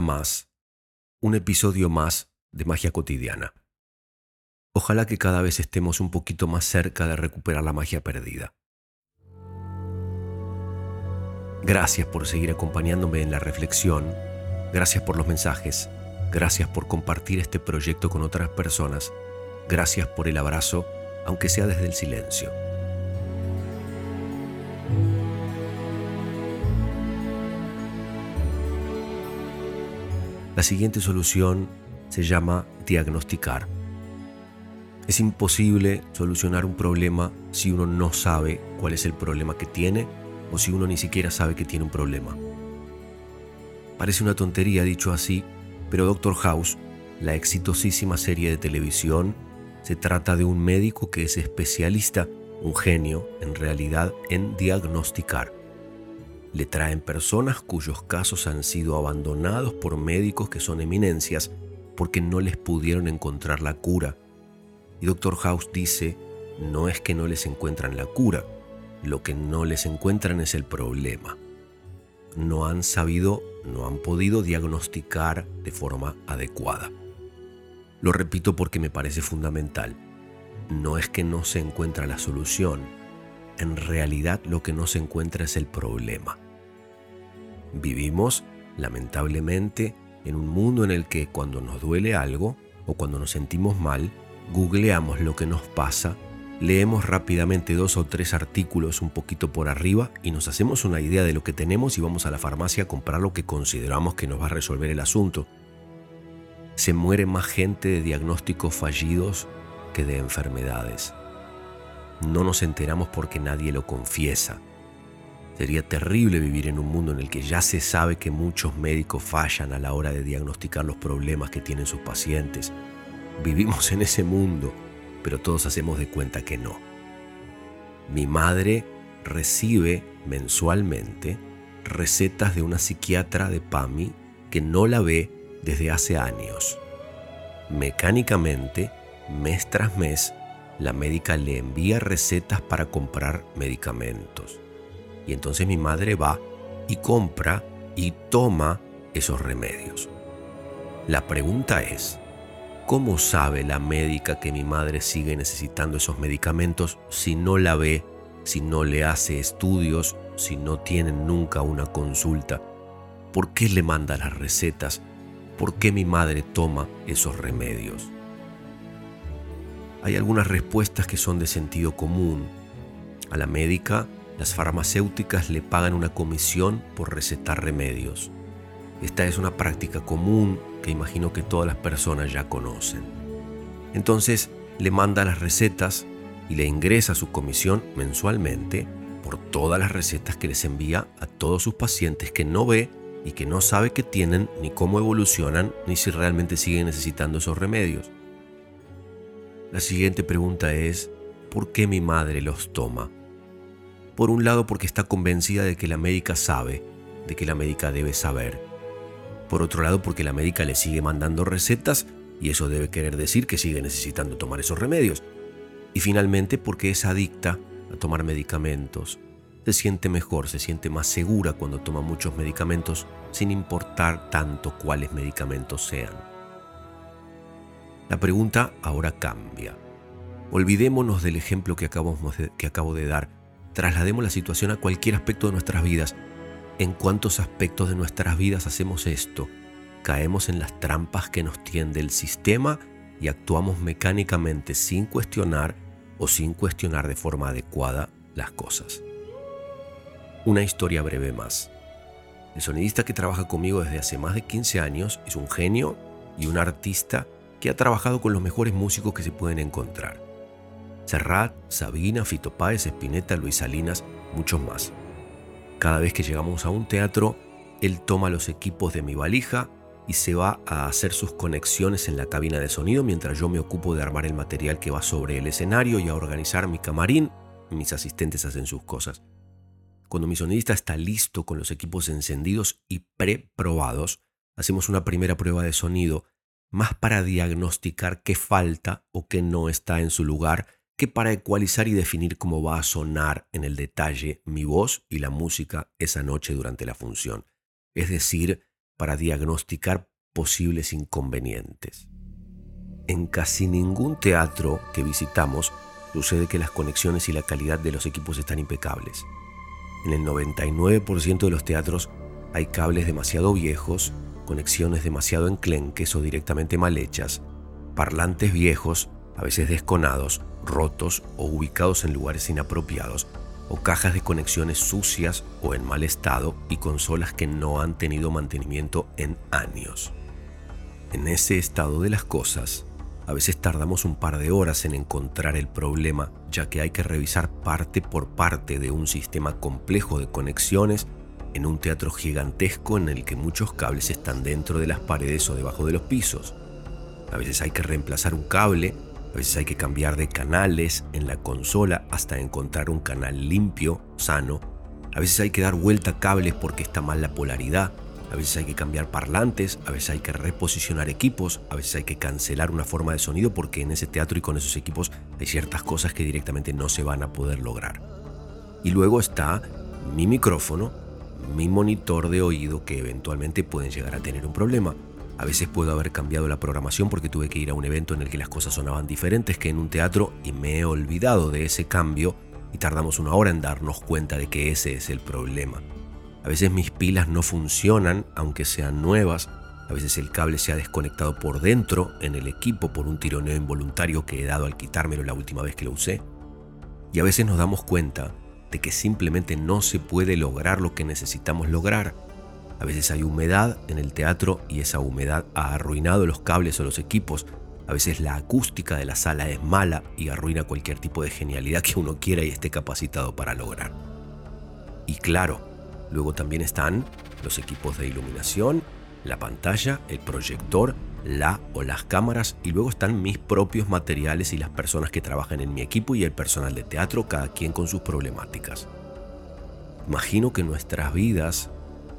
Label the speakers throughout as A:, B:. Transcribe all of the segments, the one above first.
A: más, un episodio más de magia cotidiana. Ojalá que cada vez estemos un poquito más cerca de recuperar la magia perdida. Gracias por seguir acompañándome en la reflexión, gracias por los mensajes, gracias por compartir este proyecto con otras personas, gracias por el abrazo, aunque sea desde el silencio. La siguiente solución se llama diagnosticar. Es imposible solucionar un problema si uno no sabe cuál es el problema que tiene o si uno ni siquiera sabe que tiene un problema. Parece una tontería dicho así, pero Doctor House, la exitosísima serie de televisión, se trata de un médico que es especialista, un genio en realidad, en diagnosticar le traen personas cuyos casos han sido abandonados por médicos que son eminencias porque no les pudieron encontrar la cura. Y Dr. House dice, no es que no les encuentran la cura, lo que no les encuentran es el problema. No han sabido, no han podido diagnosticar de forma adecuada. Lo repito porque me parece fundamental. No es que no se encuentra la solución, en realidad lo que no se encuentra es el problema. Vivimos, lamentablemente, en un mundo en el que cuando nos duele algo o cuando nos sentimos mal, googleamos lo que nos pasa, leemos rápidamente dos o tres artículos un poquito por arriba y nos hacemos una idea de lo que tenemos y vamos a la farmacia a comprar lo que consideramos que nos va a resolver el asunto. Se muere más gente de diagnósticos fallidos que de enfermedades. No nos enteramos porque nadie lo confiesa. Sería terrible vivir en un mundo en el que ya se sabe que muchos médicos fallan a la hora de diagnosticar los problemas que tienen sus pacientes. Vivimos en ese mundo, pero todos hacemos de cuenta que no. Mi madre recibe mensualmente recetas de una psiquiatra de PAMI que no la ve desde hace años. Mecánicamente, mes tras mes, la médica le envía recetas para comprar medicamentos. Y entonces mi madre va y compra y toma esos remedios. La pregunta es, ¿cómo sabe la médica que mi madre sigue necesitando esos medicamentos si no la ve, si no le hace estudios, si no tienen nunca una consulta? ¿Por qué le manda las recetas? ¿Por qué mi madre toma esos remedios? Hay algunas respuestas que son de sentido común. A la médica las farmacéuticas le pagan una comisión por recetar remedios. Esta es una práctica común que imagino que todas las personas ya conocen. Entonces le manda las recetas y le ingresa su comisión mensualmente por todas las recetas que les envía a todos sus pacientes que no ve y que no sabe qué tienen, ni cómo evolucionan, ni si realmente siguen necesitando esos remedios. La siguiente pregunta es, ¿por qué mi madre los toma? Por un lado porque está convencida de que la médica sabe, de que la médica debe saber. Por otro lado porque la médica le sigue mandando recetas y eso debe querer decir que sigue necesitando tomar esos remedios. Y finalmente porque es adicta a tomar medicamentos. Se siente mejor, se siente más segura cuando toma muchos medicamentos sin importar tanto cuáles medicamentos sean. La pregunta ahora cambia. Olvidémonos del ejemplo que, que acabo de dar traslademos la situación a cualquier aspecto de nuestras vidas. ¿En cuántos aspectos de nuestras vidas hacemos esto? Caemos en las trampas que nos tiende el sistema y actuamos mecánicamente sin cuestionar o sin cuestionar de forma adecuada las cosas. Una historia breve más. El sonidista que trabaja conmigo desde hace más de 15 años es un genio y un artista que ha trabajado con los mejores músicos que se pueden encontrar. Serrat, Sabina, Fito Páez, Espineta, Luis Salinas, muchos más. Cada vez que llegamos a un teatro, él toma los equipos de mi valija y se va a hacer sus conexiones en la cabina de sonido mientras yo me ocupo de armar el material que va sobre el escenario y a organizar mi camarín. Mis asistentes hacen sus cosas. Cuando mi sonidista está listo con los equipos encendidos y preprobados, hacemos una primera prueba de sonido, más para diagnosticar qué falta o qué no está en su lugar que para ecualizar y definir cómo va a sonar en el detalle mi voz y la música esa noche durante la función. Es decir, para diagnosticar posibles inconvenientes. En casi ningún teatro que visitamos sucede que las conexiones y la calidad de los equipos están impecables. En el 99% de los teatros hay cables demasiado viejos, conexiones demasiado enclenques o directamente mal hechas, parlantes viejos, a veces desconados, rotos o ubicados en lugares inapropiados, o cajas de conexiones sucias o en mal estado y consolas que no han tenido mantenimiento en años. En ese estado de las cosas, a veces tardamos un par de horas en encontrar el problema, ya que hay que revisar parte por parte de un sistema complejo de conexiones en un teatro gigantesco en el que muchos cables están dentro de las paredes o debajo de los pisos. A veces hay que reemplazar un cable, a veces hay que cambiar de canales en la consola hasta encontrar un canal limpio, sano. A veces hay que dar vuelta a cables porque está mal la polaridad a veces hay que cambiar parlantes, a veces hay que reposicionar equipos, a veces hay que cancelar una forma de sonido porque en ese teatro y con esos equipos hay ciertas cosas que directamente no se van a poder lograr. Y luego está mi micrófono, mi monitor de oído que eventualmente pueden llegar a tener un problema. A veces puedo haber cambiado la programación porque tuve que ir a un evento en el que las cosas sonaban diferentes que en un teatro y me he olvidado de ese cambio y tardamos una hora en darnos cuenta de que ese es el problema. A veces mis pilas no funcionan, aunque sean nuevas. A veces el cable se ha desconectado por dentro en el equipo por un tironeo involuntario que he dado al quitármelo la última vez que lo usé. Y a veces nos damos cuenta de que simplemente no se puede lograr lo que necesitamos lograr. A veces hay humedad en el teatro y esa humedad ha arruinado los cables o los equipos. A veces la acústica de la sala es mala y arruina cualquier tipo de genialidad que uno quiera y esté capacitado para lograr. Y claro, Luego también están los equipos de iluminación, la pantalla, el proyector, la o las cámaras y luego están mis propios materiales y las personas que trabajan en mi equipo y el personal de teatro, cada quien con sus problemáticas. Imagino que nuestras vidas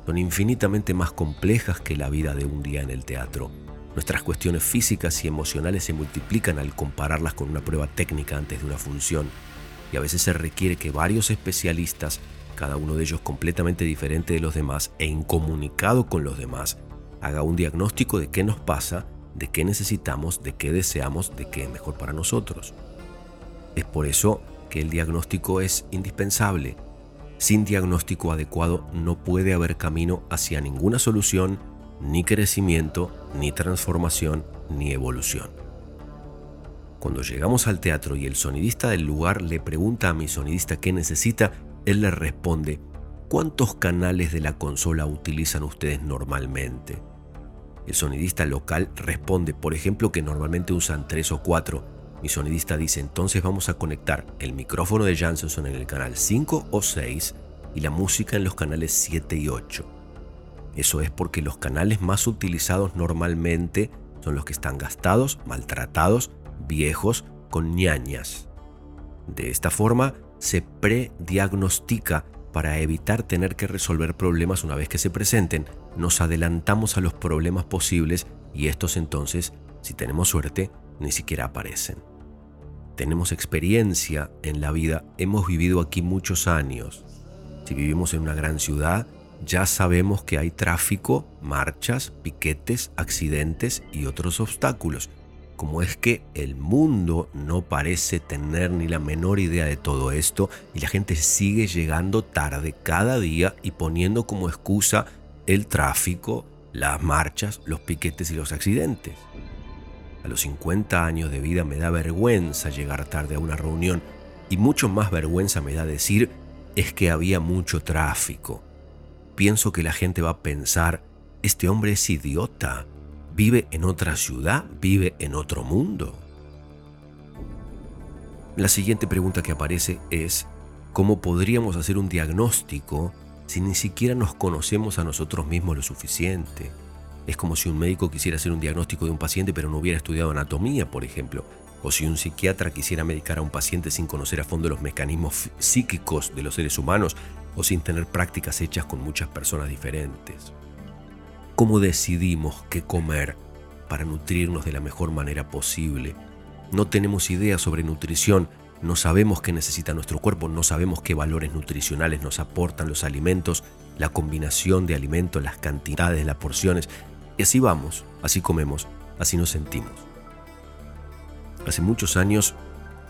A: son infinitamente más complejas que la vida de un día en el teatro. Nuestras cuestiones físicas y emocionales se multiplican al compararlas con una prueba técnica antes de una función y a veces se requiere que varios especialistas cada uno de ellos completamente diferente de los demás e incomunicado con los demás, haga un diagnóstico de qué nos pasa, de qué necesitamos, de qué deseamos, de qué es mejor para nosotros. Es por eso que el diagnóstico es indispensable. Sin diagnóstico adecuado no puede haber camino hacia ninguna solución, ni crecimiento, ni transformación, ni evolución. Cuando llegamos al teatro y el sonidista del lugar le pregunta a mi sonidista qué necesita, él le responde, ¿cuántos canales de la consola utilizan ustedes normalmente? El sonidista local responde, por ejemplo, que normalmente usan tres o cuatro. Mi sonidista dice, entonces vamos a conectar el micrófono de Janssen en el canal 5 o 6 y la música en los canales 7 y 8. Eso es porque los canales más utilizados normalmente son los que están gastados, maltratados, viejos, con ñañas. De esta forma, se prediagnostica para evitar tener que resolver problemas una vez que se presenten. Nos adelantamos a los problemas posibles y estos entonces, si tenemos suerte, ni siquiera aparecen. Tenemos experiencia en la vida, hemos vivido aquí muchos años. Si vivimos en una gran ciudad, ya sabemos que hay tráfico, marchas, piquetes, accidentes y otros obstáculos como es que el mundo no parece tener ni la menor idea de todo esto y la gente sigue llegando tarde cada día y poniendo como excusa el tráfico, las marchas, los piquetes y los accidentes. A los 50 años de vida me da vergüenza llegar tarde a una reunión y mucho más vergüenza me da decir es que había mucho tráfico. Pienso que la gente va a pensar, este hombre es idiota, vive en otra ciudad, vive en otro mundo. La siguiente pregunta que aparece es, ¿cómo podríamos hacer un diagnóstico si ni siquiera nos conocemos a nosotros mismos lo suficiente? Es como si un médico quisiera hacer un diagnóstico de un paciente pero no hubiera estudiado anatomía, por ejemplo, o si un psiquiatra quisiera medicar a un paciente sin conocer a fondo los mecanismos psíquicos de los seres humanos o sin tener prácticas hechas con muchas personas diferentes cómo decidimos qué comer para nutrirnos de la mejor manera posible. No tenemos idea sobre nutrición, no sabemos qué necesita nuestro cuerpo, no sabemos qué valores nutricionales nos aportan los alimentos, la combinación de alimentos, las cantidades, las porciones. Y así vamos, así comemos, así nos sentimos. Hace muchos años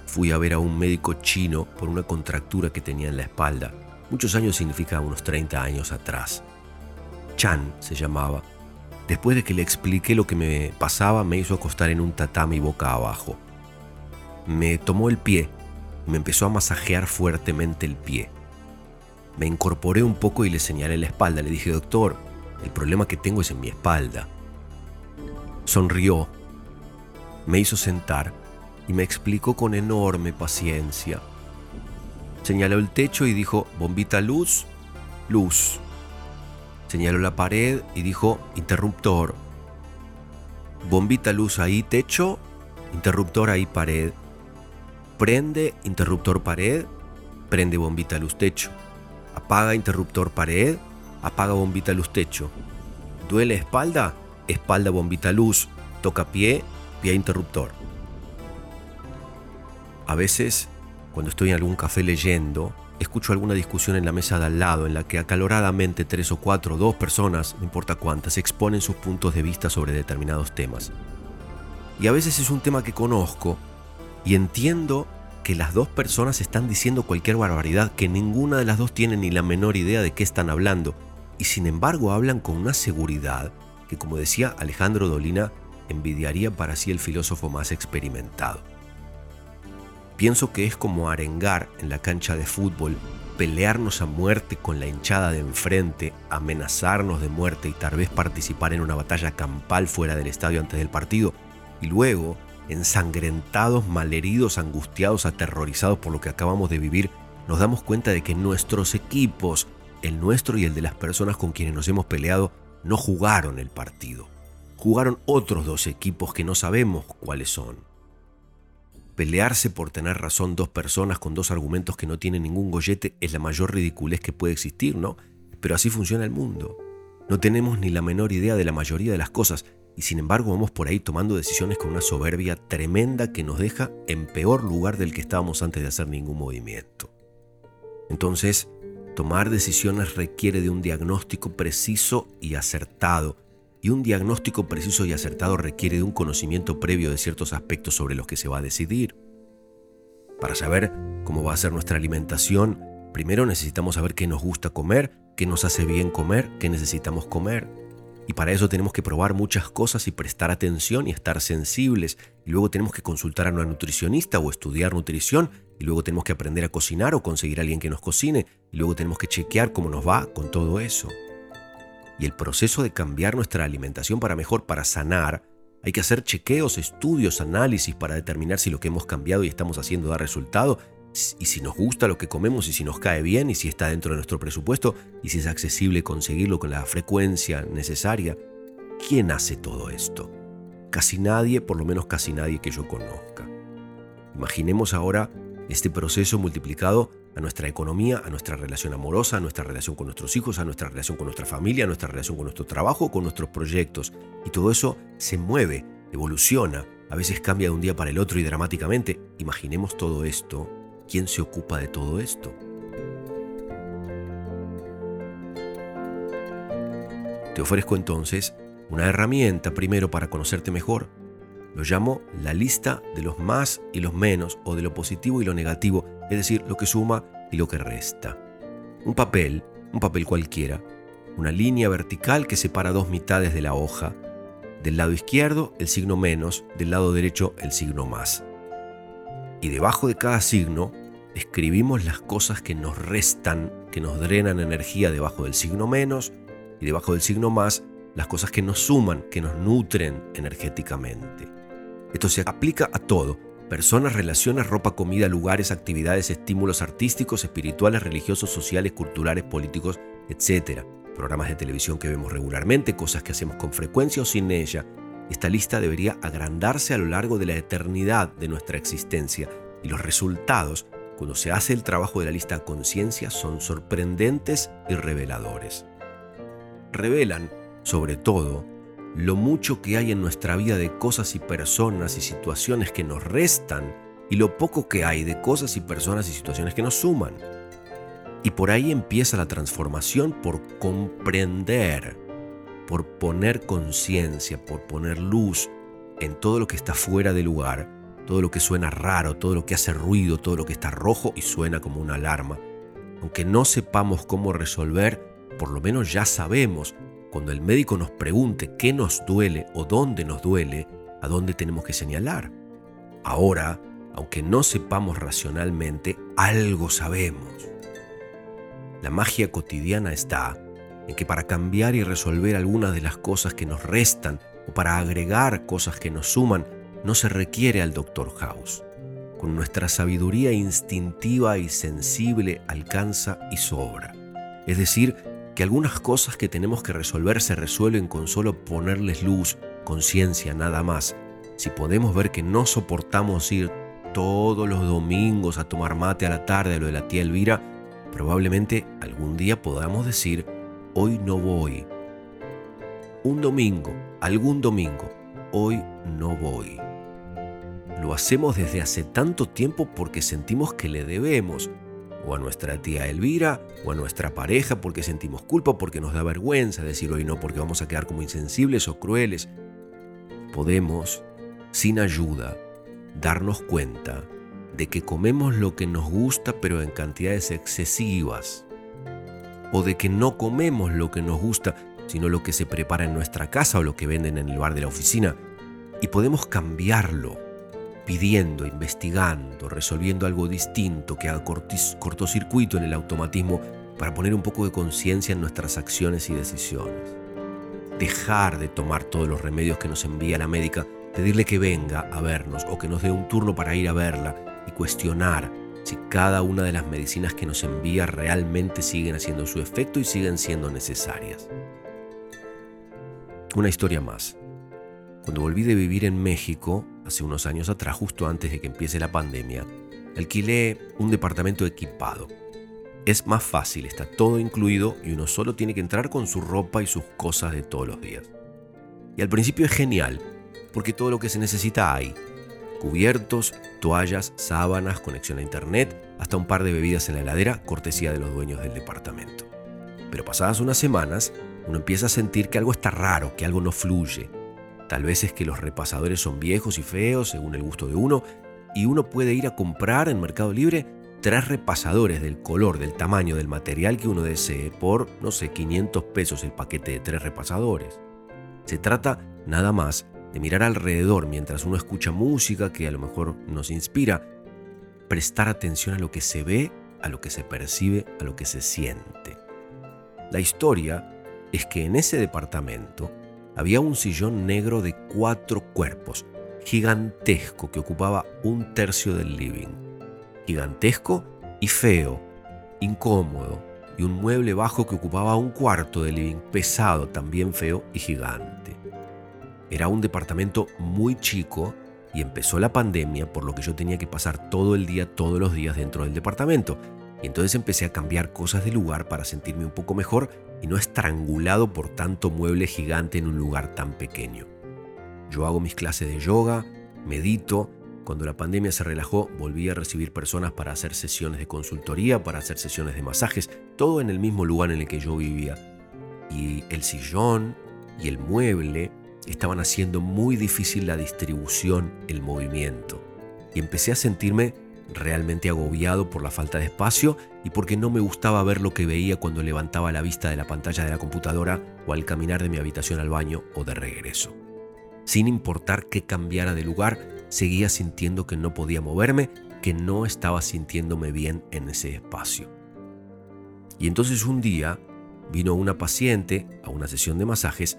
A: fui a ver a un médico chino por una contractura que tenía en la espalda. Muchos años significa unos 30 años atrás. Chan se llamaba. Después de que le expliqué lo que me pasaba, me hizo acostar en un tatami boca abajo. Me tomó el pie y me empezó a masajear fuertemente el pie. Me incorporé un poco y le señalé la espalda. Le dije, doctor, el problema que tengo es en mi espalda. Sonrió, me hizo sentar y me explicó con enorme paciencia. Señaló el techo y dijo, bombita luz, luz. Señaló la pared y dijo, interruptor. Bombita luz ahí, techo, interruptor ahí, pared. Prende, interruptor, pared, prende bombita luz, techo. Apaga, interruptor, pared, apaga bombita luz, techo. Duele espalda, espalda, bombita luz. Toca pie, pie, interruptor. A veces, cuando estoy en algún café leyendo, escucho alguna discusión en la mesa de al lado en la que acaloradamente tres o cuatro, dos personas, no importa cuántas, exponen sus puntos de vista sobre determinados temas. Y a veces es un tema que conozco y entiendo que las dos personas están diciendo cualquier barbaridad, que ninguna de las dos tiene ni la menor idea de qué están hablando, y sin embargo hablan con una seguridad que, como decía Alejandro Dolina, envidiaría para sí el filósofo más experimentado. Pienso que es como arengar en la cancha de fútbol, pelearnos a muerte con la hinchada de enfrente, amenazarnos de muerte y tal vez participar en una batalla campal fuera del estadio antes del partido, y luego, ensangrentados, malheridos, angustiados, aterrorizados por lo que acabamos de vivir, nos damos cuenta de que nuestros equipos, el nuestro y el de las personas con quienes nos hemos peleado, no jugaron el partido. Jugaron otros dos equipos que no sabemos cuáles son pelearse por tener razón dos personas con dos argumentos que no tienen ningún gollete es la mayor ridiculez que puede existir, ¿no? Pero así funciona el mundo. No tenemos ni la menor idea de la mayoría de las cosas y sin embargo vamos por ahí tomando decisiones con una soberbia tremenda que nos deja en peor lugar del que estábamos antes de hacer ningún movimiento. Entonces, tomar decisiones requiere de un diagnóstico preciso y acertado y un diagnóstico preciso y acertado requiere de un conocimiento previo de ciertos aspectos sobre los que se va a decidir. Para saber cómo va a ser nuestra alimentación, primero necesitamos saber qué nos gusta comer, qué nos hace bien comer, qué necesitamos comer. Y para eso tenemos que probar muchas cosas y prestar atención y estar sensibles. Y luego tenemos que consultar a una nutricionista o estudiar nutrición. Y luego tenemos que aprender a cocinar o conseguir a alguien que nos cocine. Luego tenemos que chequear cómo nos va con todo eso y el proceso de cambiar nuestra alimentación para mejor, para sanar, hay que hacer chequeos, estudios, análisis para determinar si lo que hemos cambiado y estamos haciendo da resultado y si nos gusta lo que comemos y si nos cae bien y si está dentro de nuestro presupuesto y si es accesible conseguirlo con la frecuencia necesaria. ¿Quién hace todo esto? Casi nadie, por lo menos casi nadie que yo conozca. Imaginemos ahora este proceso multiplicado a nuestra economía, a nuestra relación amorosa, a nuestra relación con nuestros hijos, a nuestra relación con nuestra familia, a nuestra relación con nuestro trabajo, con nuestros proyectos. Y todo eso se mueve, evoluciona, a veces cambia de un día para el otro y dramáticamente. Imaginemos todo esto. ¿Quién se ocupa de todo esto? Te ofrezco entonces una herramienta primero para conocerte mejor. Lo llamo la lista de los más y los menos o de lo positivo y lo negativo es decir, lo que suma y lo que resta. Un papel, un papel cualquiera, una línea vertical que separa dos mitades de la hoja, del lado izquierdo el signo menos, del lado derecho el signo más. Y debajo de cada signo escribimos las cosas que nos restan, que nos drenan energía debajo del signo menos, y debajo del signo más las cosas que nos suman, que nos nutren energéticamente. Esto se aplica a todo, Personas, relaciones, ropa, comida, lugares, actividades, estímulos artísticos, espirituales, religiosos, sociales, culturales, políticos, etc. Programas de televisión que vemos regularmente, cosas que hacemos con frecuencia o sin ella. Esta lista debería agrandarse a lo largo de la eternidad de nuestra existencia y los resultados, cuando se hace el trabajo de la lista a conciencia, son sorprendentes y reveladores. Revelan, sobre todo, lo mucho que hay en nuestra vida de cosas y personas y situaciones que nos restan y lo poco que hay de cosas y personas y situaciones que nos suman. Y por ahí empieza la transformación por comprender, por poner conciencia, por poner luz en todo lo que está fuera de lugar, todo lo que suena raro, todo lo que hace ruido, todo lo que está rojo y suena como una alarma. Aunque no sepamos cómo resolver, por lo menos ya sabemos, cuando el médico nos pregunte qué nos duele o dónde nos duele, a dónde tenemos que señalar. Ahora, aunque no sepamos racionalmente, algo sabemos. La magia cotidiana está en que para cambiar y resolver algunas de las cosas que nos restan o para agregar cosas que nos suman, no se requiere al Dr. House. Con nuestra sabiduría instintiva y sensible alcanza y sobra. Es decir, que algunas cosas que tenemos que resolver se resuelven con solo ponerles luz, conciencia, nada más. Si podemos ver que no soportamos ir todos los domingos a tomar mate a la tarde a lo de la tía Elvira, probablemente algún día podamos decir, hoy no voy. Un domingo, algún domingo, hoy no voy. Lo hacemos desde hace tanto tiempo porque sentimos que le debemos, o a nuestra tía Elvira, o a nuestra pareja porque sentimos culpa, porque nos da vergüenza decir hoy no, porque vamos a quedar como insensibles o crueles. Podemos, sin ayuda, darnos cuenta de que comemos lo que nos gusta pero en cantidades excesivas, o de que no comemos lo que nos gusta, sino lo que se prepara en nuestra casa o lo que venden en el bar de la oficina, y podemos cambiarlo pidiendo, investigando, resolviendo algo distinto que haga cortocircuito en el automatismo para poner un poco de conciencia en nuestras acciones y decisiones. Dejar de tomar todos los remedios que nos envía la médica, pedirle que venga a vernos o que nos dé un turno para ir a verla y cuestionar si cada una de las medicinas que nos envía realmente siguen haciendo su efecto y siguen siendo necesarias. Una historia más. Cuando volví de vivir en México, hace unos años atrás, justo antes de que empiece la pandemia, alquilé un departamento equipado. Es más fácil, está todo incluido y uno solo tiene que entrar con su ropa y sus cosas de todos los días. Y al principio es genial, porque todo lo que se necesita hay. Cubiertos, toallas, sábanas, conexión a internet, hasta un par de bebidas en la heladera, cortesía de los dueños del departamento. Pero pasadas unas semanas, uno empieza a sentir que algo está raro, que algo no fluye, Tal vez es que los repasadores son viejos y feos según el gusto de uno y uno puede ir a comprar en Mercado Libre tres repasadores del color, del tamaño, del material que uno desee por, no sé, 500 pesos el paquete de tres repasadores. Se trata nada más de mirar alrededor mientras uno escucha música que a lo mejor nos inspira, prestar atención a lo que se ve, a lo que se percibe, a lo que se siente. La historia es que en ese departamento había un sillón negro de cuatro cuerpos, gigantesco, que ocupaba un tercio del living. Gigantesco y feo, incómodo, y un mueble bajo que ocupaba un cuarto del living, pesado, también feo y gigante. Era un departamento muy chico y empezó la pandemia, por lo que yo tenía que pasar todo el día, todos los días dentro del departamento. Y entonces empecé a cambiar cosas de lugar para sentirme un poco mejor y no estrangulado por tanto mueble gigante en un lugar tan pequeño. Yo hago mis clases de yoga, medito, cuando la pandemia se relajó volví a recibir personas para hacer sesiones de consultoría, para hacer sesiones de masajes, todo en el mismo lugar en el que yo vivía. Y el sillón y el mueble estaban haciendo muy difícil la distribución, el movimiento. Y empecé a sentirme realmente agobiado por la falta de espacio y porque no me gustaba ver lo que veía cuando levantaba la vista de la pantalla de la computadora o al caminar de mi habitación al baño o de regreso. Sin importar qué cambiara de lugar, seguía sintiendo que no podía moverme, que no estaba sintiéndome bien en ese espacio. Y entonces un día vino una paciente a una sesión de masajes,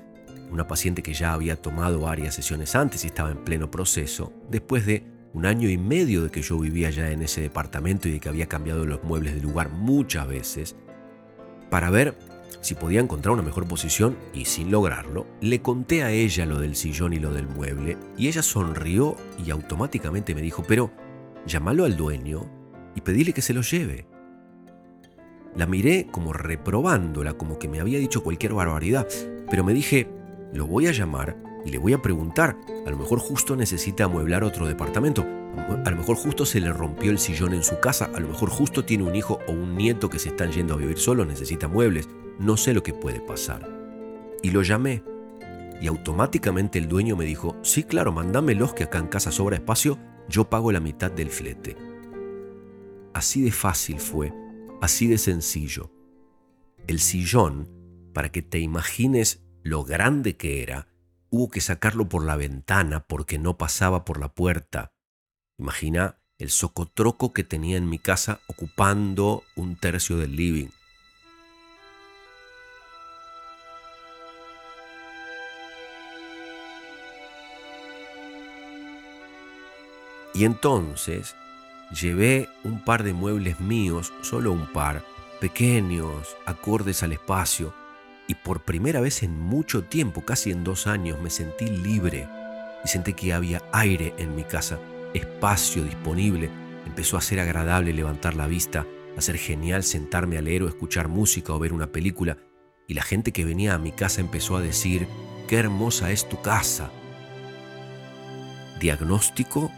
A: una paciente que ya había tomado varias sesiones antes y estaba en pleno proceso, después de un año y medio de que yo vivía ya en ese departamento y de que había cambiado los muebles de lugar muchas veces, para ver si podía encontrar una mejor posición y sin lograrlo, le conté a ella lo del sillón y lo del mueble y ella sonrió y automáticamente me dijo, pero llámalo al dueño y pedile que se lo lleve. La miré como reprobándola, como que me había dicho cualquier barbaridad, pero me dije, lo voy a llamar y le voy a preguntar, a lo mejor justo necesita amueblar otro departamento, a lo mejor justo se le rompió el sillón en su casa, a lo mejor justo tiene un hijo o un nieto que se están yendo a vivir solo, necesita muebles, no sé lo que puede pasar. Y lo llamé. Y automáticamente el dueño me dijo, sí, claro, mándame-los que acá en casa sobra espacio, yo pago la mitad del flete. Así de fácil fue, así de sencillo. El sillón, para que te imagines lo grande que era, hubo que sacarlo por la ventana porque no pasaba por la puerta. Imagina el socotroco que tenía en mi casa ocupando un tercio del living. Y entonces llevé un par de muebles míos, solo un par, pequeños, acordes al espacio, y por primera vez en mucho tiempo, casi en dos años, me sentí libre y sentí que había aire en mi casa, espacio disponible. Empezó a ser agradable levantar la vista, a ser genial sentarme a leer o escuchar música o ver una película, y la gente que venía a mi casa empezó a decir, qué hermosa es tu casa. Diagnóstico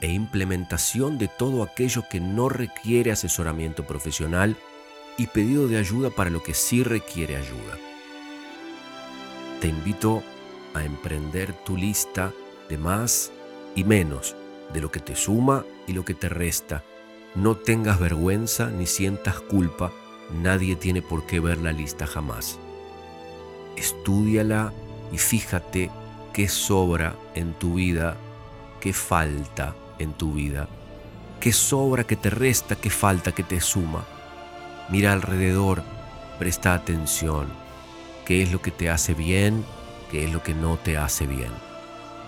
A: e implementación de todo aquello que no requiere asesoramiento profesional y pedido de ayuda para lo que sí requiere ayuda. Te invito a emprender tu lista de más y menos, de lo que te suma y lo que te resta. No tengas vergüenza ni sientas culpa, nadie tiene por qué ver la lista jamás. Estúdiala y fíjate qué sobra en tu vida, qué falta en tu vida. ¿Qué sobra, qué te resta, qué falta, qué te suma? Mira alrededor, presta atención. ¿Qué es lo que te hace bien? ¿Qué es lo que no te hace bien?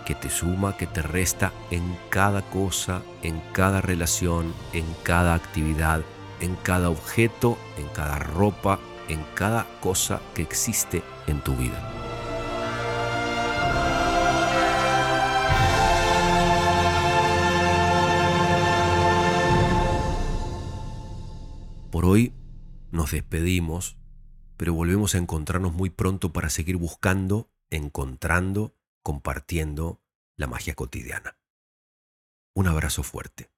A: ¿Qué te suma, qué te resta en cada cosa, en cada relación, en cada actividad, en cada objeto, en cada ropa, en cada cosa que existe en tu vida? Por hoy nos despedimos, pero volvemos a encontrarnos muy pronto para seguir buscando, encontrando, compartiendo la magia cotidiana. Un abrazo fuerte.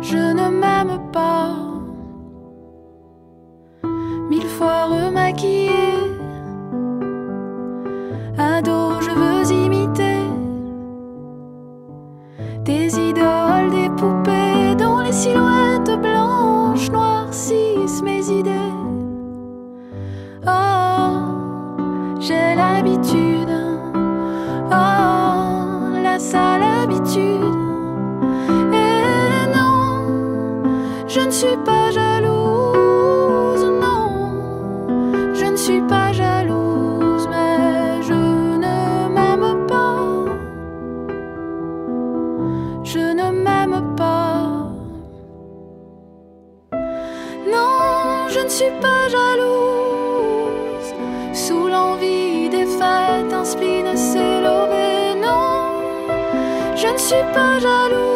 B: je ne m'aime pas. Je ne suis pas jalouse. Sous l'envie des fêtes, un spleen s'est levé. Non, je ne suis pas jalouse.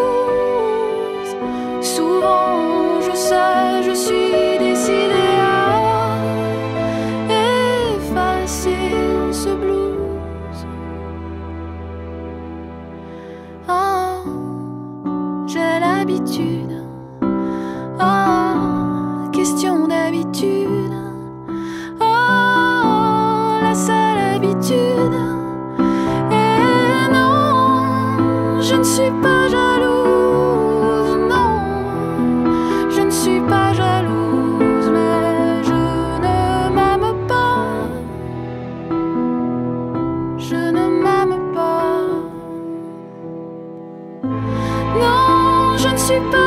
B: suis